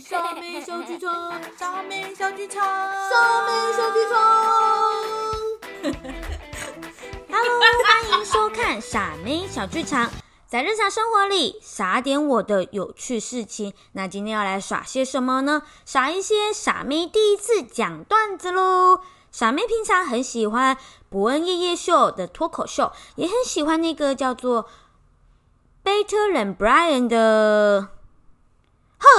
傻妹小剧场，傻妹小剧场，傻妹小剧场。Hello，欢迎收看《傻妹小剧场》。在日常生活里，傻点我的有趣事情。那今天要来耍些什么呢？耍一些傻妹第一次讲段子喽。傻妹平常很喜欢伯恩夜夜秀的脱口秀，也很喜欢那个叫做 Better Than Brian 的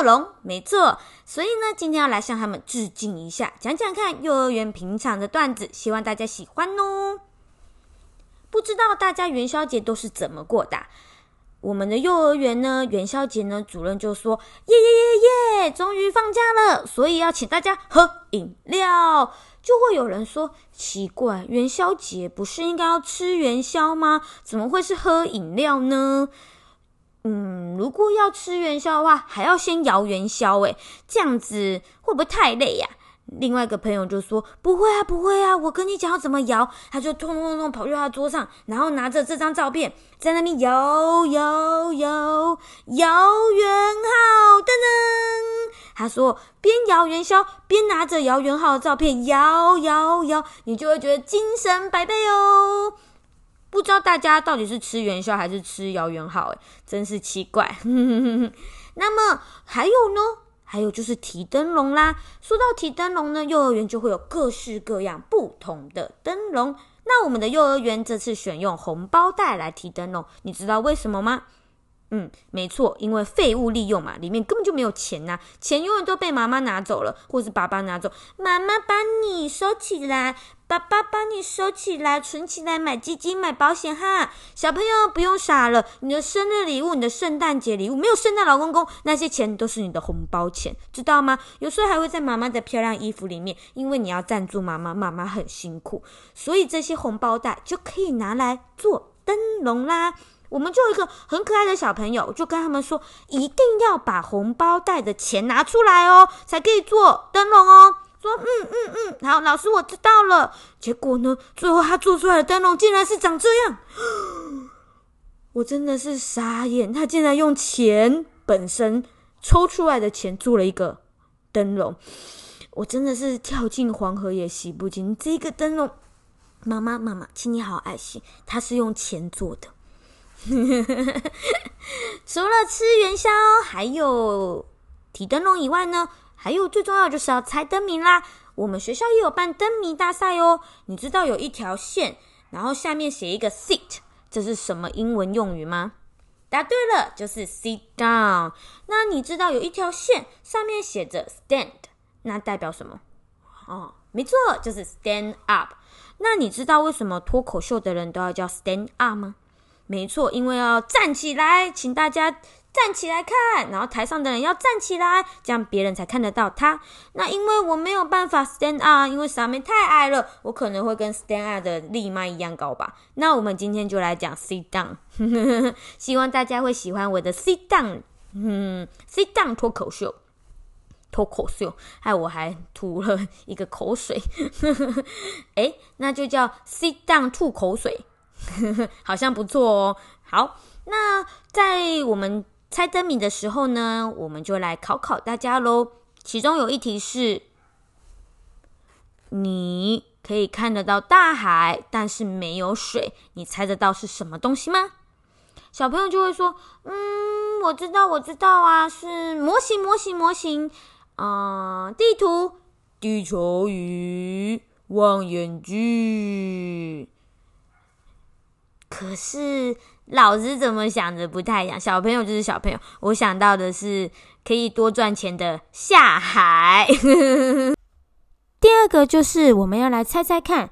龙，没错。所以呢，今天要来向他们致敬一下，讲讲看幼儿园平常的段子，希望大家喜欢哦。不知道大家元宵节都是怎么过的？我们的幼儿园呢，元宵节呢，主任就说：“耶耶耶耶，终于放假了，所以要请大家喝饮料。”就会有人说：“奇怪，元宵节不是应该要吃元宵吗？怎么会是喝饮料呢？”嗯，如果要吃元宵的话，还要先摇元宵，诶，这样子会不会太累呀、另外一个朋友就说：“不会啊，不会啊，我跟你讲要怎么摇。”他就咚咚咚跑去他桌上，然后拿着这张照片在那边摇摇摇摇元号，噔噔。他说边摇元宵边拿着摇元号的照片摇摇摇，你就会觉得精神百倍哦。不知道大家到底是吃元宵还是吃摇元好？哎，真是奇怪。那么还有呢？还有就是提灯笼啦。说到提灯笼呢，幼儿园就会有各式各样不同的灯笼。那我们的幼儿园这次选用红包袋来提灯笼，你知道为什么吗？嗯，没错，因为废物利用嘛，里面根本就没有钱呐、钱永远都被妈妈拿走了，或是爸爸拿走。妈妈帮你收起来，爸爸帮你收起来，存起来买基金、买保险哈。小朋友不用傻了，你的生日礼物、你的圣诞节礼物，没有圣诞老公公，那些钱都是你的红包钱，知道吗？有时候还会在妈妈的漂亮衣服里面，因为你要赞助妈妈，妈妈很辛苦，所以这些红包袋就可以拿来做灯笼啦。我们就有一个很可爱的小朋友，就跟他们说，一定要把红包袋的钱拿出来哦，才可以做灯笼哦。说嗯嗯嗯，好，老师我知道了。结果呢，最后他做出来的灯笼竟然是长这样，我真的是傻眼，他竟然用钱本身抽出来的钱做了一个灯笼，我真的是跳进黄河也洗不清。这个灯笼，妈妈妈妈，请你好好爱惜，它是用钱做的。除了吃元宵，还有提灯笼以外呢，还有最重要就是要猜灯谜啦。我们学校也有办灯谜大赛哦。你知道有一条线，然后下面写一个 sit，这是什么英文用语吗？答对了，就是 sit down。那你知道有一条线上面写着 stand，那代表什么？哦，没错，就是 stand up。那你知道为什么脱口秀的人都要叫 stand up 吗？没错，因为要站起来，请大家站起来看，然后台上的人要站起来，这样别人才看得到他。那因为我没有办法 stand up，因为傻妹太矮了，我可能会跟 stand up 的立麦一样高吧。那我们今天就来讲 sit down，希望大家会喜欢我的 sit down，嗯，sit down 脱口秀。脱口秀，害我还吐了一个口水，哎，那就叫 sit down 吐口水。好像不错哦。好，那在我们猜灯谜的时候呢，我们就来考考大家喽。其中有一题是：你可以看得到大海，但是没有水，你猜得到是什么东西吗？小朋友就会说：“嗯，我知道，我知道啊，是模型，模型，模型。啊、地图、地球仪、望远镜。”可是老师怎么想的不太一样，小朋友就是小朋友。我想到的是可以多赚钱的下海。第二个就是我们要来猜猜看，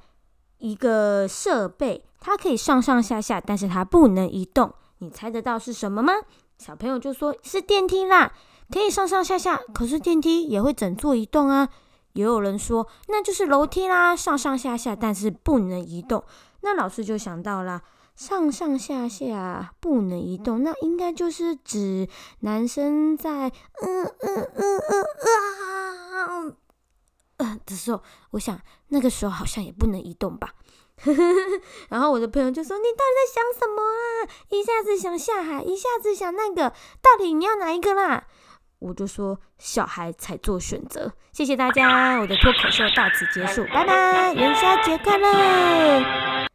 一个设备它可以上上下下，但是它不能移动，你猜得到是什么吗？小朋友就说是电梯啦，可以上上下下，可是电梯也会整座移动啊。也有人说那就是楼梯啦，上上下下，但是不能移动。那老师就想到啦。上上下下不能移动，那应该就是指男生在嗯嗯嗯嗯啊的时候，我想那个时候好像也不能移动吧。然后我的朋友就说：“你到底在想什么啊？一下子想下海，一下子想那个，到底你要哪一个啦？”我就说小孩才做选择。谢谢大家，我的脱口秀到此结束，拜拜，元宵节快乐！